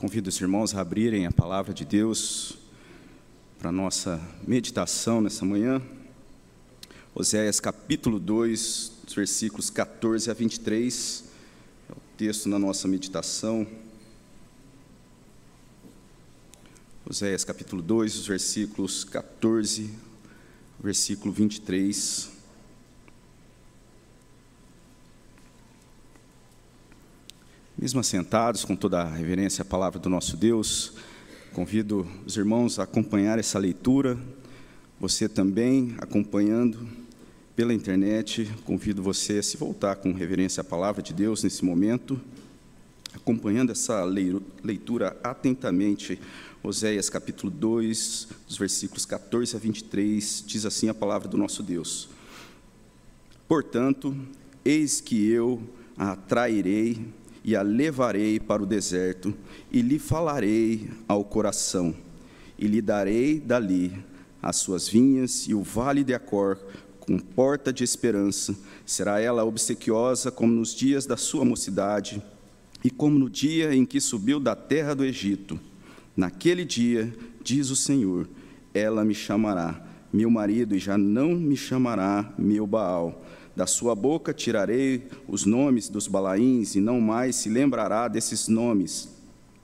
Convido os irmãos a abrirem a palavra de Deus para a nossa meditação nessa manhã. Oséias capítulo 2, versículos 14 a 23, é o texto na nossa meditação. Oséias capítulo 2, os versículos 14, versículo 23. Mesmo assentados, com toda a reverência à palavra do nosso Deus, convido os irmãos a acompanhar essa leitura. Você também acompanhando pela internet, convido você a se voltar com reverência à palavra de Deus nesse momento, acompanhando essa leitura atentamente. Oséias capítulo 2, dos versículos 14 a 23, diz assim a palavra do nosso Deus: Portanto, eis que eu a atrairei e a levarei para o deserto, e lhe falarei ao coração, e lhe darei dali as suas vinhas e o vale de Acor, com porta de esperança. Será ela obsequiosa como nos dias da sua mocidade, e como no dia em que subiu da terra do Egito. Naquele dia, diz o Senhor, ela me chamará meu marido, e já não me chamará meu Baal da sua boca tirarei os nomes dos balaíns, e não mais se lembrará desses nomes.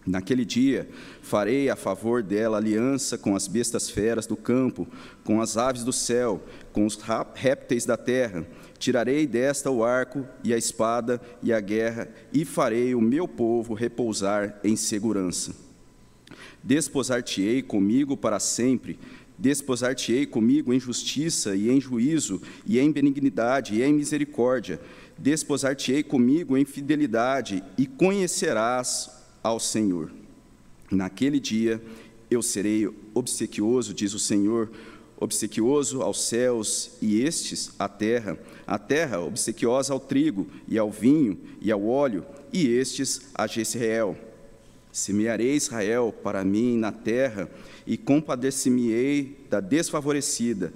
Naquele dia farei a favor dela aliança com as bestas feras do campo, com as aves do céu, com os répteis da terra. Tirarei desta o arco e a espada e a guerra, e farei o meu povo repousar em segurança. Desposar-te-ei comigo para sempre, Desposar-te-ei comigo em justiça e em juízo, e em benignidade e em misericórdia. Desposar-te-ei comigo em fidelidade, e conhecerás ao Senhor. Naquele dia eu serei obsequioso, diz o Senhor, obsequioso aos céus e estes à terra, a terra obsequiosa ao trigo e ao vinho e ao óleo, e estes a Jezreel. Semearei Israel para mim na terra, e compadecer-me-ei da desfavorecida,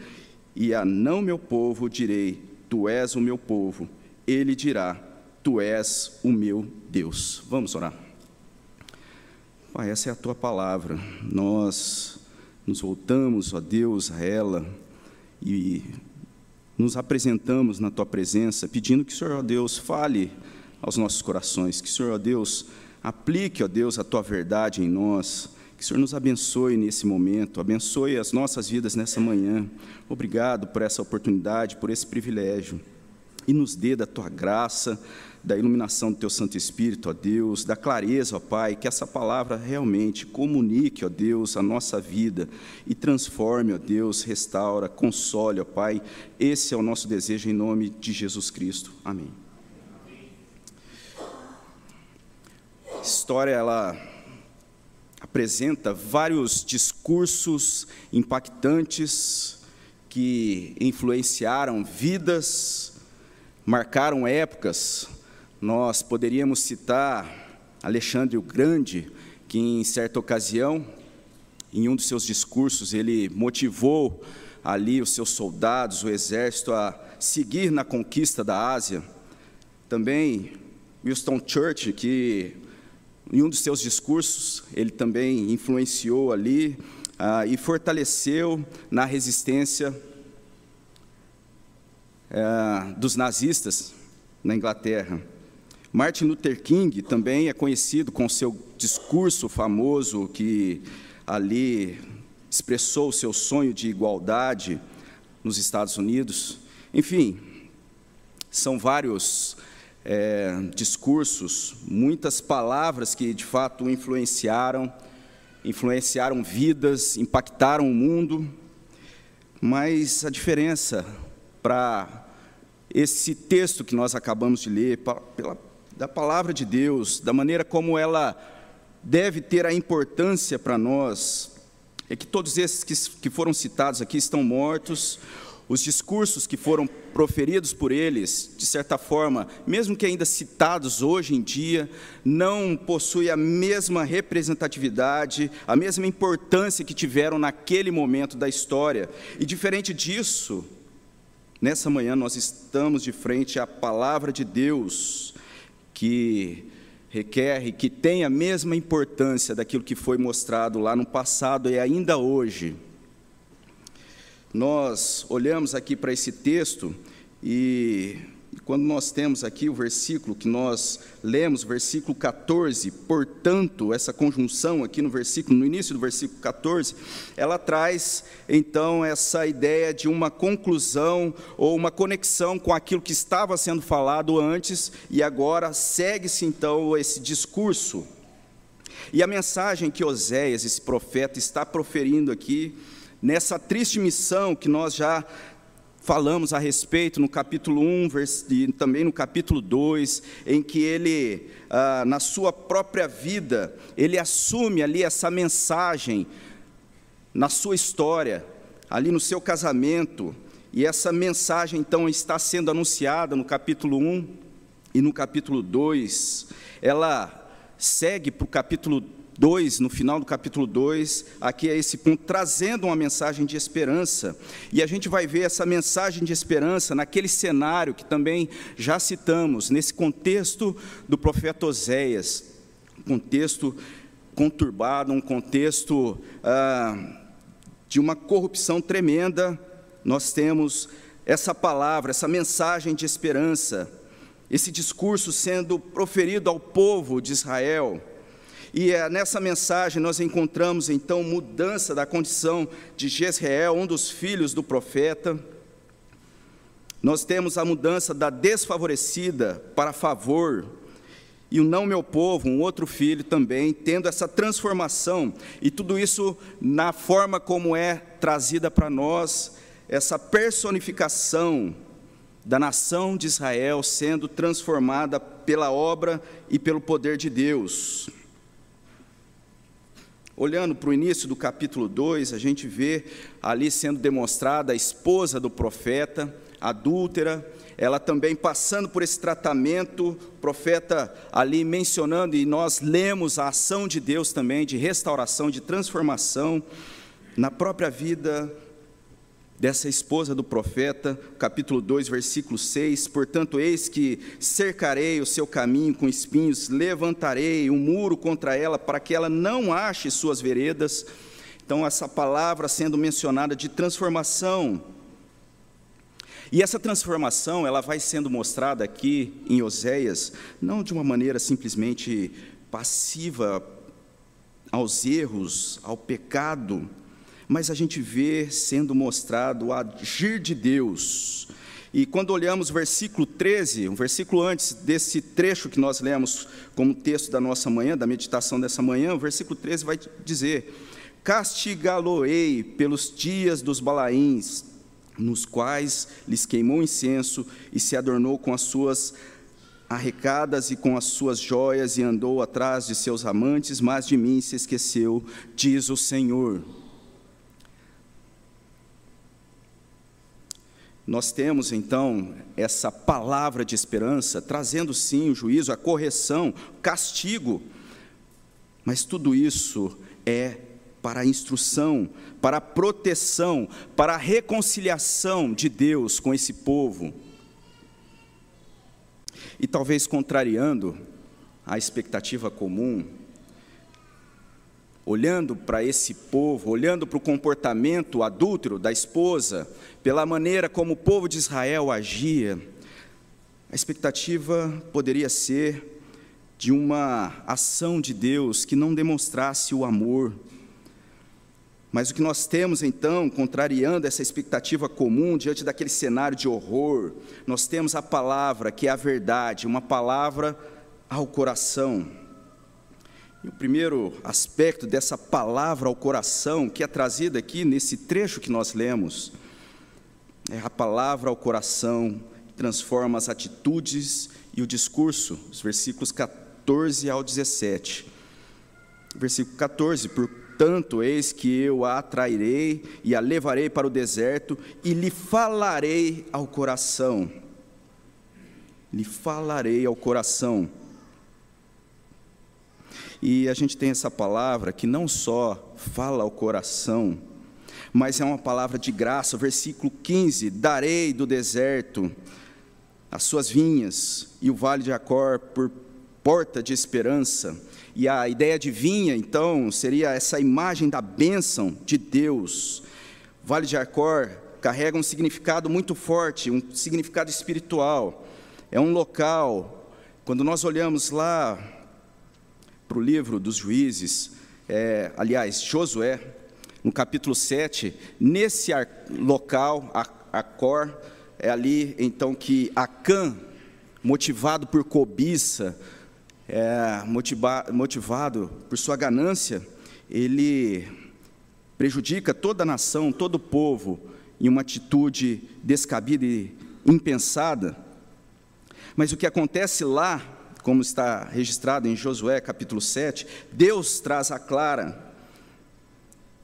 e a não meu povo direi: Tu és o meu povo. Ele dirá: Tu és o meu Deus. Vamos orar. Pai, essa é a tua palavra. Nós nos voltamos, ó Deus, a ela e nos apresentamos na tua presença, pedindo que o Senhor, ó Deus, fale aos nossos corações, que o Senhor, ó Deus, aplique, ó Deus, a tua verdade em nós que o Senhor nos abençoe nesse momento, abençoe as nossas vidas nessa manhã. Obrigado por essa oportunidade, por esse privilégio. E nos dê da tua graça, da iluminação do teu Santo Espírito, ó Deus, da clareza, ó Pai, que essa palavra realmente comunique, ó Deus, a nossa vida e transforme, ó Deus, restaura, console, ó Pai. Esse é o nosso desejo em nome de Jesus Cristo. Amém. História, ela apresenta vários discursos impactantes que influenciaram vidas, marcaram épocas. Nós poderíamos citar Alexandre o Grande, que em certa ocasião, em um dos seus discursos, ele motivou ali os seus soldados, o exército, a seguir na conquista da Ásia. Também Winston Churchill, que em um dos seus discursos, ele também influenciou ali ah, e fortaleceu na resistência ah, dos nazistas na Inglaterra. Martin Luther King também é conhecido com seu discurso famoso que ali expressou o seu sonho de igualdade nos Estados Unidos. Enfim, são vários é, discursos, muitas palavras que de fato influenciaram, influenciaram vidas, impactaram o mundo, mas a diferença para esse texto que nós acabamos de ler, pela, da palavra de Deus, da maneira como ela deve ter a importância para nós, é que todos esses que, que foram citados aqui estão mortos os discursos que foram proferidos por eles, de certa forma, mesmo que ainda citados hoje em dia, não possuem a mesma representatividade, a mesma importância que tiveram naquele momento da história. E diferente disso, nessa manhã nós estamos de frente à palavra de Deus, que requer que tenha a mesma importância daquilo que foi mostrado lá no passado e ainda hoje. Nós olhamos aqui para esse texto e quando nós temos aqui o versículo que nós lemos, versículo 14, portanto, essa conjunção aqui no versículo, no início do versículo 14, ela traz então essa ideia de uma conclusão ou uma conexão com aquilo que estava sendo falado antes e agora segue-se então esse discurso. E a mensagem que Oséias, esse profeta, está proferindo aqui, nessa triste missão que nós já falamos a respeito no capítulo 1 e também no capítulo 2, em que ele, ah, na sua própria vida, ele assume ali essa mensagem na sua história, ali no seu casamento, e essa mensagem então está sendo anunciada no capítulo 1 e no capítulo 2, ela segue para o capítulo 2, no final do capítulo 2, aqui é esse ponto, trazendo uma mensagem de esperança. E a gente vai ver essa mensagem de esperança naquele cenário que também já citamos, nesse contexto do profeta Oséias, um contexto conturbado, um contexto ah, de uma corrupção tremenda, nós temos essa palavra, essa mensagem de esperança, esse discurso sendo proferido ao povo de Israel e é, nessa mensagem nós encontramos então mudança da condição de Jezreel, um dos filhos do profeta. Nós temos a mudança da desfavorecida para favor, e o não meu povo, um outro filho também, tendo essa transformação, e tudo isso na forma como é trazida para nós, essa personificação da nação de Israel sendo transformada pela obra e pelo poder de Deus. Olhando para o início do capítulo 2, a gente vê ali sendo demonstrada a esposa do profeta, adúltera, ela também passando por esse tratamento, profeta ali mencionando, e nós lemos a ação de Deus também, de restauração, de transformação na própria vida dessa esposa do profeta, capítulo 2, versículo 6. Portanto, eis que cercarei o seu caminho com espinhos, levantarei um muro contra ela, para que ela não ache suas veredas. Então, essa palavra sendo mencionada de transformação. E essa transformação, ela vai sendo mostrada aqui em Oséias, não de uma maneira simplesmente passiva aos erros, ao pecado, mas a gente vê sendo mostrado o agir de Deus. E quando olhamos o versículo 13, um versículo antes desse trecho que nós lemos como texto da nossa manhã, da meditação dessa manhã, o versículo 13 vai dizer: Castigá-lo-ei pelos dias dos balaíns, nos quais lhes queimou incenso e se adornou com as suas arrecadas e com as suas joias e andou atrás de seus amantes, mas de mim se esqueceu, diz o Senhor. Nós temos então essa palavra de esperança, trazendo sim o juízo, a correção, castigo, mas tudo isso é para a instrução, para a proteção, para a reconciliação de Deus com esse povo. E talvez contrariando a expectativa comum, olhando para esse povo, olhando para o comportamento adúltero da esposa, pela maneira como o povo de Israel agia, a expectativa poderia ser de uma ação de Deus que não demonstrasse o amor. Mas o que nós temos então, contrariando essa expectativa comum diante daquele cenário de horror, nós temos a palavra que é a verdade, uma palavra ao coração. E o primeiro aspecto dessa palavra ao coração, que é trazida aqui nesse trecho que nós lemos, é a palavra ao coração que transforma as atitudes e o discurso, os versículos 14 ao 17. Versículo 14: Portanto, eis que eu a atrairei e a levarei para o deserto e lhe falarei ao coração. Lhe falarei ao coração e a gente tem essa palavra que não só fala ao coração, mas é uma palavra de graça. Versículo 15: Darei do deserto as suas vinhas e o vale de Acor por porta de esperança. E a ideia de vinha, então, seria essa imagem da bênção de Deus. Vale de Arcor carrega um significado muito forte, um significado espiritual. É um local, quando nós olhamos lá para o livro dos juízes, é, aliás, Josué, no capítulo 7, nesse local, Acor, é ali então que Acã, motivado por cobiça, é, motiva, motivado por sua ganância, ele prejudica toda a nação, todo o povo, em uma atitude descabida e impensada. Mas o que acontece lá, como está registrado em Josué capítulo 7, Deus traz a clara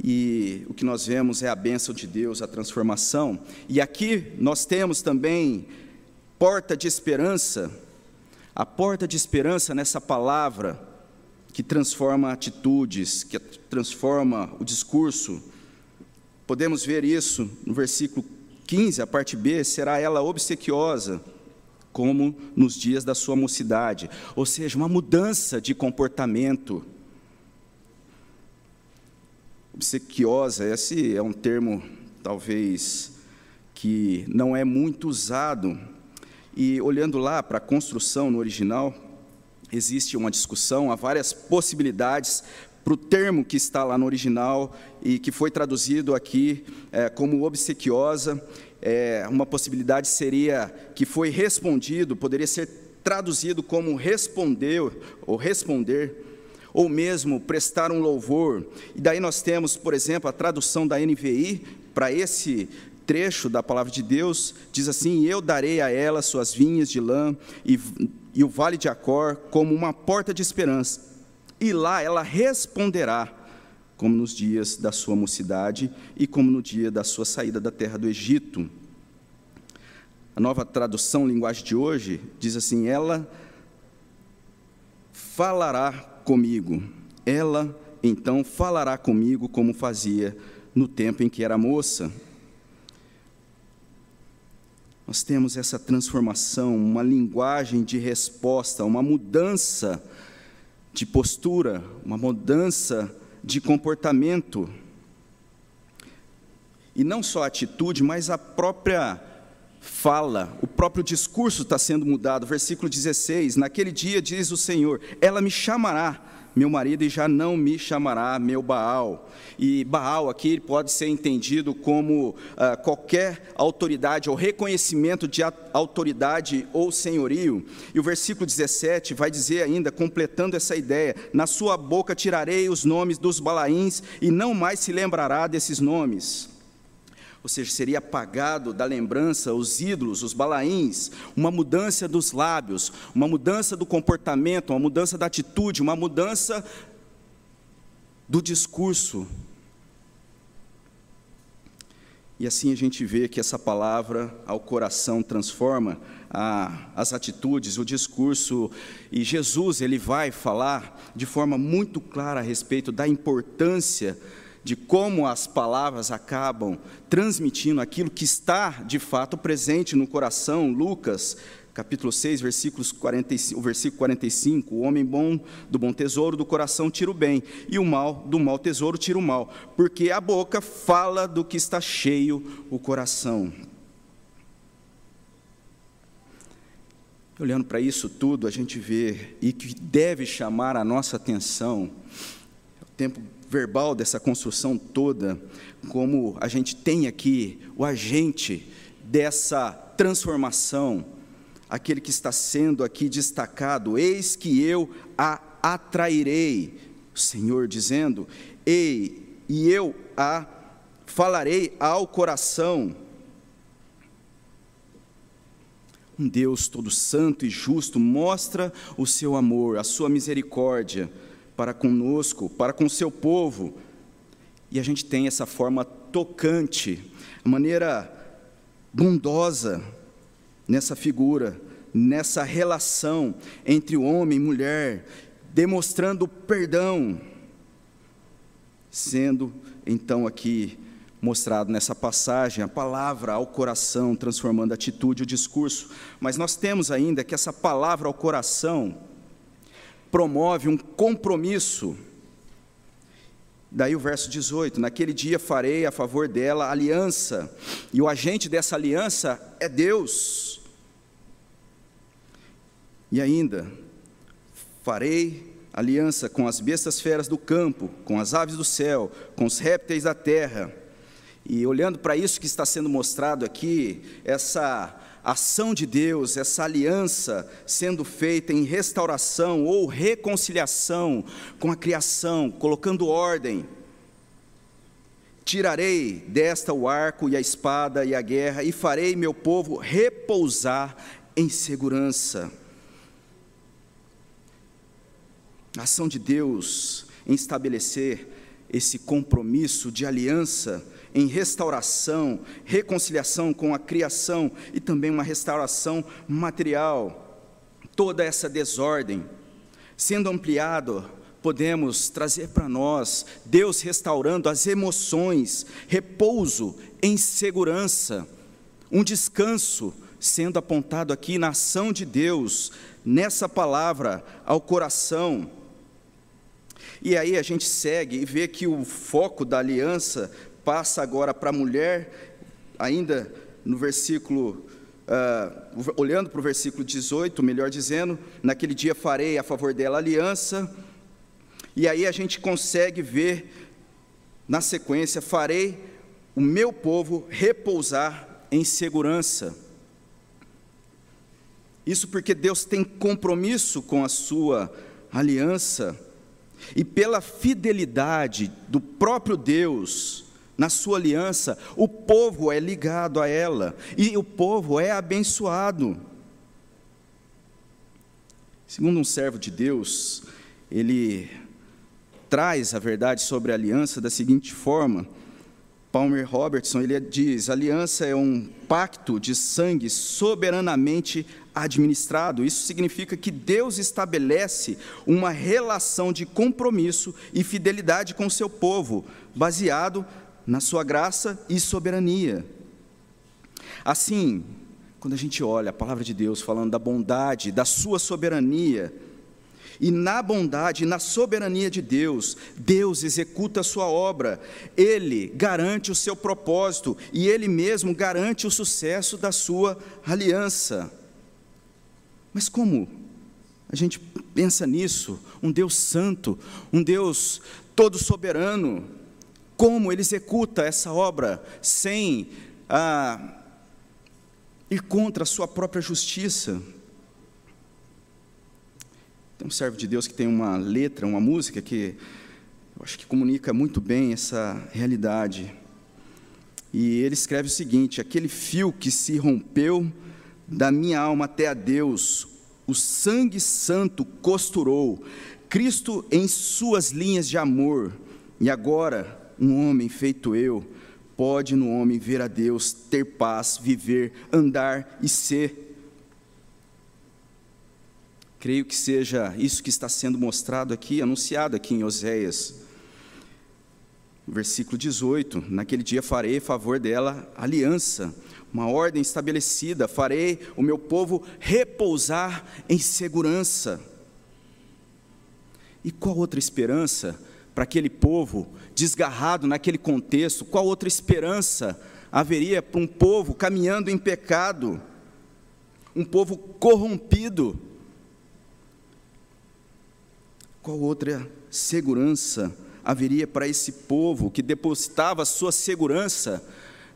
e o que nós vemos é a bênção de Deus, a transformação. E aqui nós temos também porta de esperança, a porta de esperança nessa palavra que transforma atitudes, que transforma o discurso. Podemos ver isso no versículo 15, a parte B: será ela obsequiosa, como nos dias da sua mocidade, ou seja, uma mudança de comportamento obsequiosa, esse é um termo talvez que não é muito usado. E olhando lá para a construção no original, existe uma discussão, há várias possibilidades para o termo que está lá no original e que foi traduzido aqui é, como obsequiosa. É, uma possibilidade seria que foi respondido, poderia ser traduzido como respondeu ou responder ou mesmo prestar um louvor. E daí nós temos, por exemplo, a tradução da NVI para esse trecho da palavra de Deus, diz assim: Eu darei a ela suas vinhas de lã e, e o vale de Acor como uma porta de esperança. E lá ela responderá, como nos dias da sua mocidade e como no dia da sua saída da terra do Egito. A nova tradução, linguagem de hoje, diz assim: Ela falará comigo. Ela então falará comigo como fazia no tempo em que era moça. Nós temos essa transformação, uma linguagem de resposta, uma mudança de postura, uma mudança de comportamento. E não só a atitude, mas a própria fala, o próprio discurso está sendo mudado. Versículo 16: Naquele dia diz o Senhor: Ela me chamará meu marido e já não me chamará meu Baal. E Baal aqui pode ser entendido como ah, qualquer autoridade ou reconhecimento de autoridade ou senhorio. E o versículo 17 vai dizer ainda, completando essa ideia: Na sua boca tirarei os nomes dos Balaíns e não mais se lembrará desses nomes ou seja, seria apagado da lembrança os ídolos, os balaíns, uma mudança dos lábios, uma mudança do comportamento, uma mudança da atitude, uma mudança do discurso. E assim a gente vê que essa palavra ao coração transforma a, as atitudes, o discurso, e Jesus ele vai falar de forma muito clara a respeito da importância de como as palavras acabam transmitindo aquilo que está de fato presente no coração. Lucas, capítulo 6, versículos 45, o versículo 45: O homem bom do bom tesouro do coração tira o bem, e o mal do mau tesouro tira o mal, porque a boca fala do que está cheio o coração. Olhando para isso tudo, a gente vê e que deve chamar a nossa atenção. O tempo verbal dessa construção toda, como a gente tem aqui o agente dessa transformação, aquele que está sendo aqui destacado, eis que eu a atrairei, o Senhor dizendo, ei, e eu a falarei ao coração. Um Deus todo santo e justo mostra o seu amor, a sua misericórdia, para conosco, para com o seu povo. E a gente tem essa forma tocante, maneira bondosa nessa figura, nessa relação entre homem e mulher, demonstrando perdão, sendo então aqui mostrado nessa passagem a palavra ao coração, transformando a atitude o discurso. Mas nós temos ainda que essa palavra ao coração, promove um compromisso. Daí o verso 18: Naquele dia farei a favor dela aliança, e o agente dessa aliança é Deus. E ainda, farei aliança com as bestas feras do campo, com as aves do céu, com os répteis da terra. E olhando para isso que está sendo mostrado aqui, essa ação de Deus, essa aliança sendo feita em restauração ou reconciliação com a criação, colocando ordem. Tirarei desta o arco e a espada e a guerra, e farei meu povo repousar em segurança. A ação de Deus em estabelecer esse compromisso de aliança, em restauração, reconciliação com a criação e também uma restauração material. Toda essa desordem, sendo ampliado, podemos trazer para nós Deus restaurando as emoções, repouso em segurança, um descanso sendo apontado aqui na ação de Deus, nessa palavra ao coração e aí a gente segue e vê que o foco da aliança passa agora para a mulher, ainda no versículo, uh, olhando para o versículo 18, melhor dizendo, naquele dia farei a favor dela aliança, e aí a gente consegue ver, na sequência, farei o meu povo repousar em segurança. Isso porque Deus tem compromisso com a sua aliança e pela fidelidade do próprio Deus na sua aliança, o povo é ligado a ela e o povo é abençoado. Segundo um servo de Deus, ele traz a verdade sobre a aliança da seguinte forma: Palmer Robertson, ele diz: aliança é um pacto de sangue soberanamente administrado. Isso significa que Deus estabelece uma relação de compromisso e fidelidade com o seu povo, baseado na sua graça e soberania. Assim, quando a gente olha a palavra de Deus falando da bondade, da sua soberania, e na bondade, na soberania de Deus, Deus executa a sua obra, Ele garante o seu propósito e Ele mesmo garante o sucesso da sua aliança. Mas como a gente pensa nisso? Um Deus santo, um Deus todo soberano, como Ele executa essa obra sem ah, ir contra a sua própria justiça? Tem um servo de Deus que tem uma letra, uma música que eu acho que comunica muito bem essa realidade. E ele escreve o seguinte: aquele fio que se rompeu da minha alma até a Deus, o sangue santo costurou, Cristo em suas linhas de amor, e agora um homem feito eu, pode no homem ver a Deus, ter paz, viver, andar e ser Creio que seja isso que está sendo mostrado aqui, anunciado aqui em Oséias. Versículo 18: Naquele dia farei favor dela aliança, uma ordem estabelecida, farei o meu povo repousar em segurança. E qual outra esperança para aquele povo desgarrado naquele contexto? Qual outra esperança haveria para um povo caminhando em pecado? Um povo corrompido? Qual outra segurança haveria para esse povo que depositava sua segurança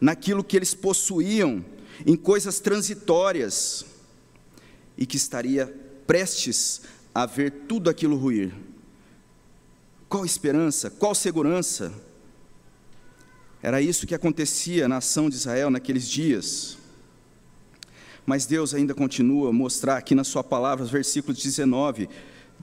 naquilo que eles possuíam, em coisas transitórias, e que estaria prestes a ver tudo aquilo ruir? Qual esperança? Qual segurança? Era isso que acontecia na ação de Israel naqueles dias. Mas Deus ainda continua a mostrar aqui na Sua palavra, versículo 19: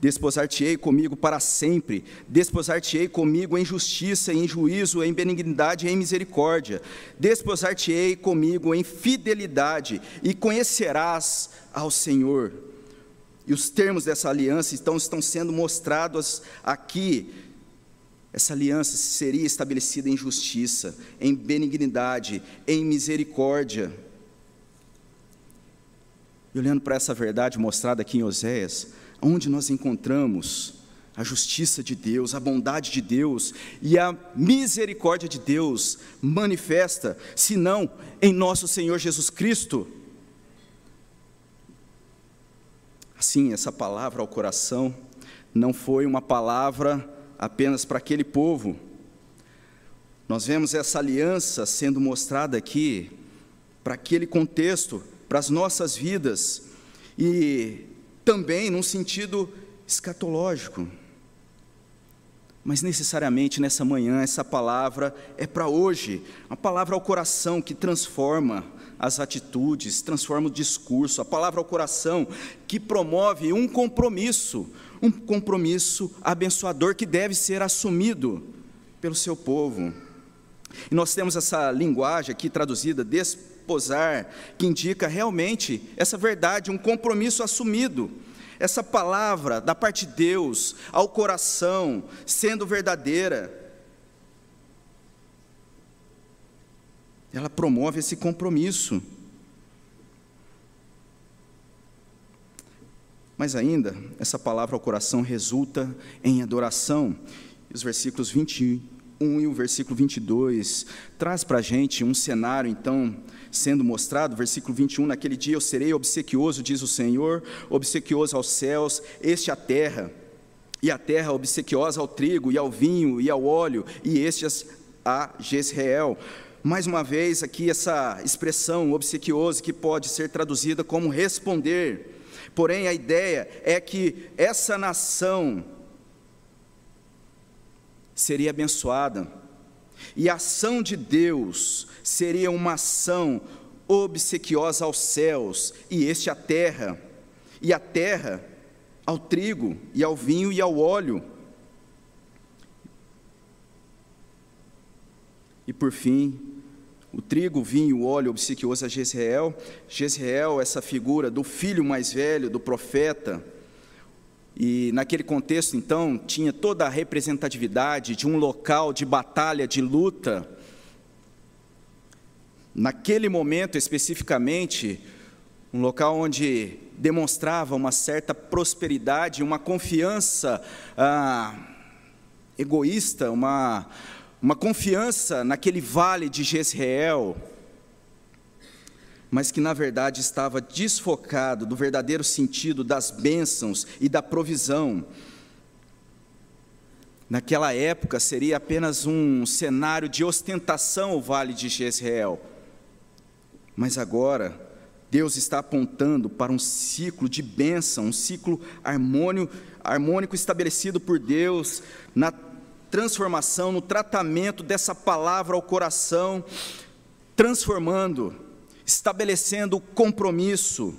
Desposar-te-ei comigo para sempre, desposar-te-ei comigo em justiça, em juízo, em benignidade e em misericórdia, desposar-te-ei comigo em fidelidade, e conhecerás ao Senhor. E os termos dessa aliança estão, estão sendo mostrados aqui. Essa aliança seria estabelecida em justiça, em benignidade, em misericórdia. E olhando para essa verdade mostrada aqui em Oséias, onde nós encontramos a justiça de Deus, a bondade de Deus e a misericórdia de Deus manifesta, senão em nosso Senhor Jesus Cristo. Assim, essa palavra ao coração não foi uma palavra apenas para aquele povo. Nós vemos essa aliança sendo mostrada aqui para aquele contexto, para as nossas vidas e também num sentido escatológico. Mas necessariamente nessa manhã, essa palavra é para hoje, a palavra ao coração que transforma as atitudes, transforma o discurso, a palavra ao coração que promove um compromisso, um compromisso abençoador que deve ser assumido pelo seu povo. E nós temos essa linguagem aqui traduzida, desposar, que indica realmente essa verdade, um compromisso assumido essa palavra da parte de Deus ao coração sendo verdadeira, ela promove esse compromisso. Mas ainda, essa palavra ao coração resulta em adoração. Os versículos 21 e o versículo 22 traz para a gente um cenário, então, sendo mostrado, versículo 21, naquele dia eu serei obsequioso, diz o Senhor, obsequioso aos céus, este à terra, e a terra obsequiosa ao trigo, e ao vinho, e ao óleo, e estes a Jezreel. Mais uma vez, aqui essa expressão obsequioso que pode ser traduzida como responder, porém a ideia é que essa nação seria abençoada, e a ação de Deus seria uma ação obsequiosa aos céus, e este à terra, e a terra ao trigo, e ao vinho e ao óleo. E por fim, o trigo, o vinho, o óleo obsequioso a Jezreel. Jezreel, essa figura do filho mais velho, do profeta, e naquele contexto, então, tinha toda a representatividade de um local de batalha, de luta. Naquele momento especificamente, um local onde demonstrava uma certa prosperidade, uma confiança ah, egoísta, uma, uma confiança naquele vale de Jezreel mas que na verdade estava desfocado do verdadeiro sentido das bênçãos e da provisão. Naquela época seria apenas um cenário de ostentação o vale de Jezreel. Mas agora, Deus está apontando para um ciclo de bênção, um ciclo harmônico, harmônico estabelecido por Deus na transformação, no tratamento dessa palavra ao coração, transformando estabelecendo compromisso.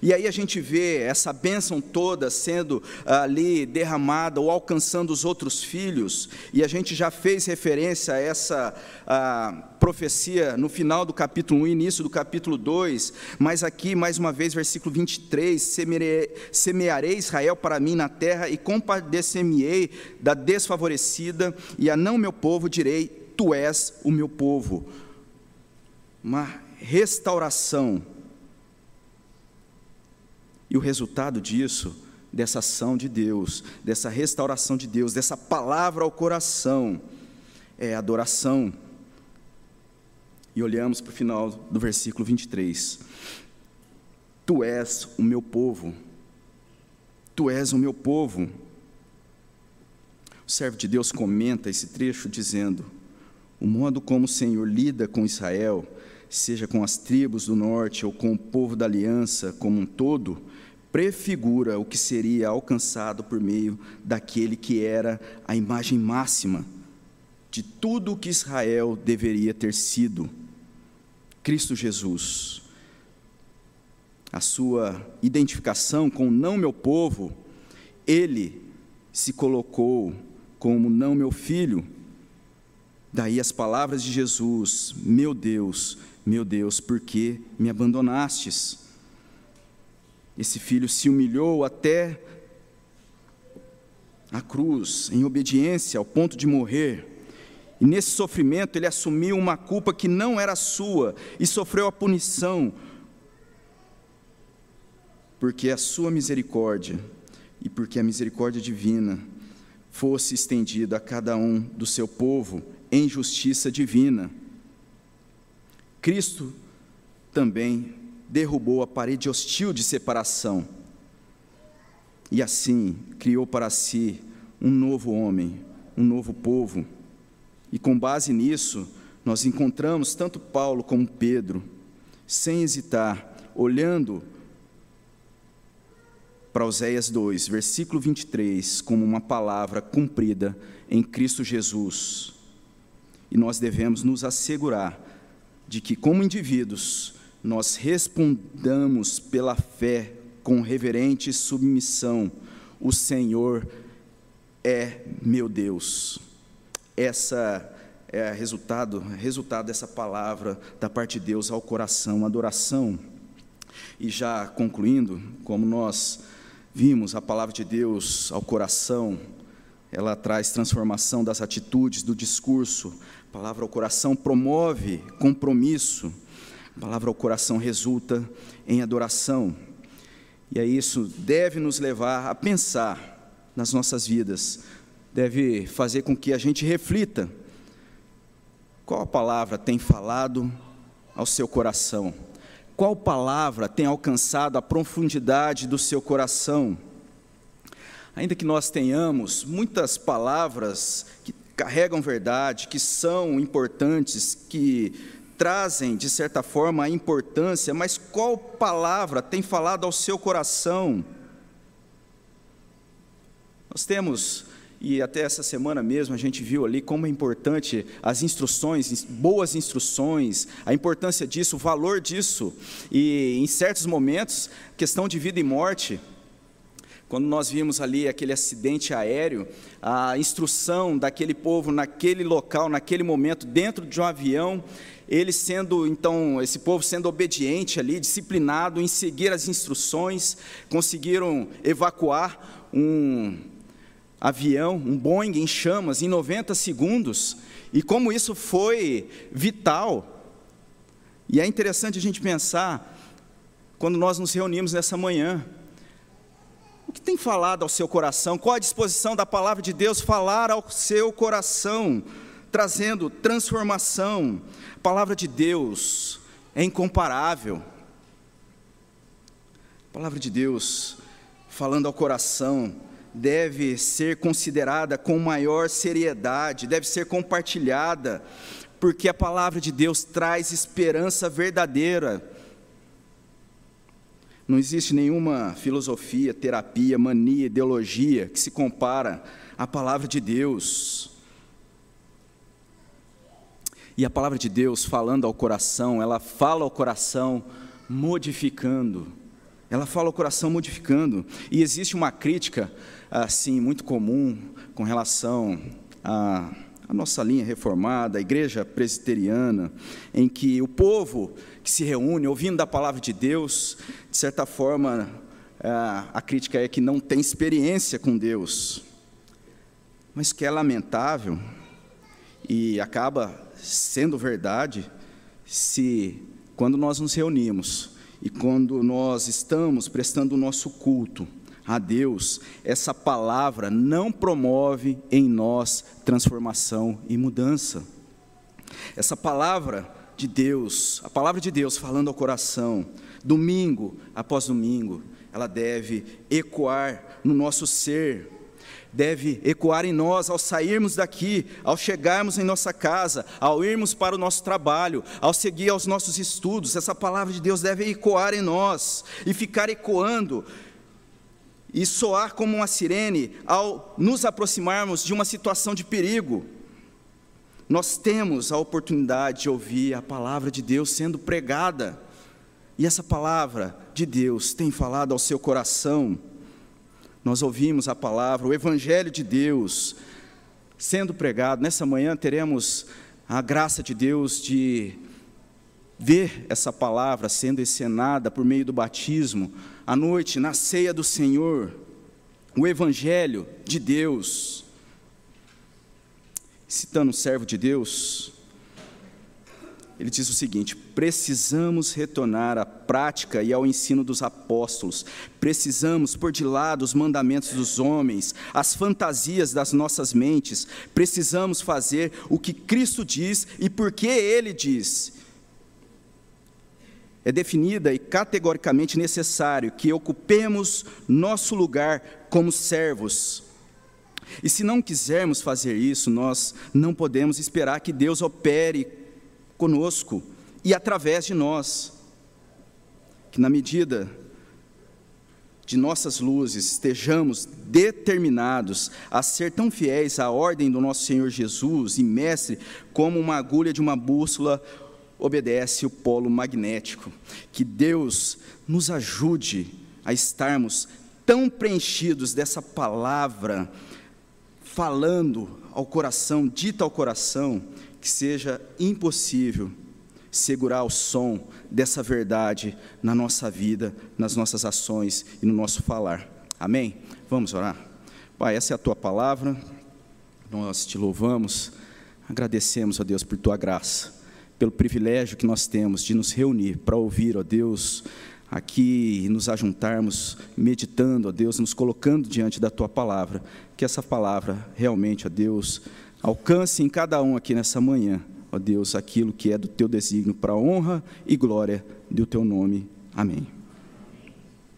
E aí a gente vê essa bênção toda sendo ali derramada ou alcançando os outros filhos, e a gente já fez referência a essa a profecia no final do capítulo 1, início do capítulo 2, mas aqui, mais uma vez, versículo 23: semearei, semearei Israel para mim na terra e compadecer-me-ei da desfavorecida, e a não meu povo direi: Tu és o meu povo uma restauração. E o resultado disso, dessa ação de Deus, dessa restauração de Deus, dessa palavra ao coração, é adoração. E olhamos para o final do versículo 23. Tu és o meu povo, tu és o meu povo. O servo de Deus comenta esse trecho dizendo: o modo como o Senhor lida com Israel seja com as tribos do norte ou com o povo da aliança como um todo, prefigura o que seria alcançado por meio daquele que era a imagem máxima de tudo o que Israel deveria ter sido Cristo Jesus. A sua identificação com não meu povo, ele se colocou como não meu filho. Daí as palavras de Jesus: Meu Deus, meu Deus, por que me abandonastes? Esse filho se humilhou até a cruz, em obediência, ao ponto de morrer. E nesse sofrimento ele assumiu uma culpa que não era sua e sofreu a punição porque a sua misericórdia e porque a misericórdia divina fosse estendida a cada um do seu povo em justiça divina. Cristo também derrubou a parede hostil de separação e assim criou para si um novo homem, um novo povo. E com base nisso, nós encontramos tanto Paulo como Pedro, sem hesitar, olhando para Oséias 2, versículo 23, como uma palavra cumprida em Cristo Jesus. E nós devemos nos assegurar de que, como indivíduos, nós respondamos pela fé com reverente submissão: O Senhor é meu Deus. Essa é resultado, resultado dessa palavra da parte de Deus ao coração, adoração. E já concluindo, como nós vimos a palavra de Deus ao coração, ela traz transformação das atitudes, do discurso. Palavra ao coração promove compromisso. A palavra ao coração resulta em adoração. E aí isso deve nos levar a pensar nas nossas vidas, deve fazer com que a gente reflita qual palavra tem falado ao seu coração, qual palavra tem alcançado a profundidade do seu coração. Ainda que nós tenhamos muitas palavras que carregam verdade, que são importantes, que trazem, de certa forma, a importância, mas qual palavra tem falado ao seu coração? Nós temos, e até essa semana mesmo a gente viu ali como é importante as instruções, boas instruções, a importância disso, o valor disso, e em certos momentos, questão de vida e morte. Quando nós vimos ali aquele acidente aéreo, a instrução daquele povo naquele local, naquele momento, dentro de um avião, eles sendo, então, esse povo sendo obediente ali, disciplinado em seguir as instruções, conseguiram evacuar um, avião, um Boeing em chamas, em 90 segundos, e como isso foi vital. E é interessante a gente pensar, quando nós nos reunimos nessa manhã, o que tem falado ao seu coração? Qual a disposição da palavra de Deus falar ao seu coração, trazendo transformação? A palavra de Deus é incomparável. A palavra de Deus falando ao coração, deve ser considerada com maior seriedade, deve ser compartilhada, porque a palavra de Deus traz esperança verdadeira. Não existe nenhuma filosofia, terapia, mania, ideologia que se compara à palavra de Deus. E a palavra de Deus, falando ao coração, ela fala ao coração, modificando. Ela fala ao coração, modificando. E existe uma crítica assim muito comum com relação à, nossa linha reformada, a igreja presbiteriana, em que o povo que se reúne ouvindo da palavra de Deus, de certa forma, a, a crítica é que não tem experiência com Deus, mas que é lamentável e acaba sendo verdade se quando nós nos reunimos e quando nós estamos prestando o nosso culto, a Deus, essa palavra não promove em nós transformação e mudança. Essa palavra de Deus, a palavra de Deus falando ao coração, domingo após domingo, ela deve ecoar no nosso ser, deve ecoar em nós ao sairmos daqui, ao chegarmos em nossa casa, ao irmos para o nosso trabalho, ao seguir aos nossos estudos. Essa palavra de Deus deve ecoar em nós e ficar ecoando e soar como uma sirene ao nos aproximarmos de uma situação de perigo. Nós temos a oportunidade de ouvir a palavra de Deus sendo pregada, e essa palavra de Deus tem falado ao seu coração. Nós ouvimos a palavra, o Evangelho de Deus sendo pregado. Nessa manhã teremos a graça de Deus de ver essa palavra sendo encenada por meio do batismo, à noite, na ceia do Senhor, o Evangelho de Deus. Citando o servo de Deus, ele diz o seguinte: precisamos retornar à prática e ao ensino dos apóstolos, precisamos pôr de lado os mandamentos dos homens, as fantasias das nossas mentes, precisamos fazer o que Cristo diz e porque Ele diz. É definida e categoricamente necessário que ocupemos nosso lugar como servos. E se não quisermos fazer isso, nós não podemos esperar que Deus opere conosco e através de nós. Que na medida de nossas luzes estejamos determinados a ser tão fiéis à ordem do nosso Senhor Jesus e Mestre, como uma agulha de uma bússola obedece o polo magnético. Que Deus nos ajude a estarmos tão preenchidos dessa palavra, falando ao coração, dita ao coração, que seja impossível segurar o som dessa verdade na nossa vida, nas nossas ações e no nosso falar. Amém? Vamos orar? Pai, essa é a tua palavra, nós te louvamos, agradecemos a Deus por tua graça, pelo privilégio que nós temos de nos reunir para ouvir, ó Deus, aqui nos ajuntarmos, meditando, ó Deus, nos colocando diante da tua palavra, que essa palavra realmente, ó Deus, Alcance em cada um aqui nessa manhã, ó Deus, aquilo que é do teu desígnio para honra e glória do teu nome. Amém.